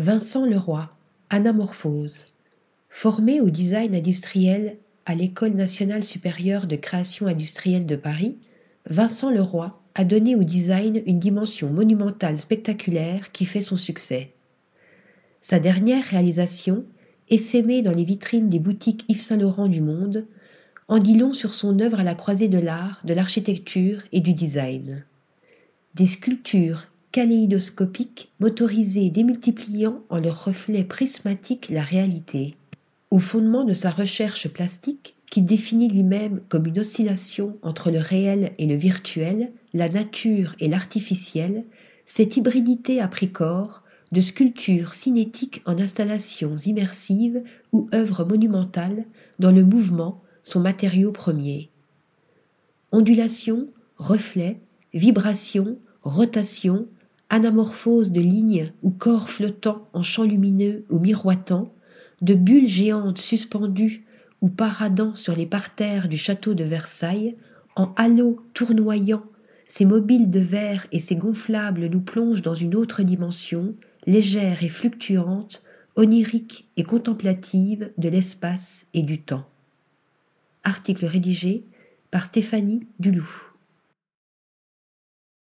Vincent Leroy, Anamorphose. Formé au design industriel à l'École nationale supérieure de création industrielle de Paris, Vincent Leroy a donné au design une dimension monumentale spectaculaire qui fait son succès. Sa dernière réalisation, essaimée dans les vitrines des boutiques Yves Saint-Laurent du monde, en dit long sur son œuvre à la croisée de l'art, de l'architecture et du design. Des sculptures kaléidoscopiques, motorisées et démultipliant en leur reflet prismatique la réalité. Au fondement de sa recherche plastique, qui définit lui-même comme une oscillation entre le réel et le virtuel, la nature et l'artificiel, cette hybridité a pris corps de sculptures cinétiques en installations immersives ou œuvres monumentales dont le mouvement son matériau premier. Ondulation, reflets, vibrations, rotation, anamorphose de lignes ou corps flottants en champs lumineux ou miroitants, de bulles géantes suspendues ou paradant sur les parterres du château de Versailles, en halos tournoyants, ces mobiles de verre et ces gonflables nous plongent dans une autre dimension, légère et fluctuante, onirique et contemplative de l'espace et du temps. Article rédigé par Stéphanie Duloup.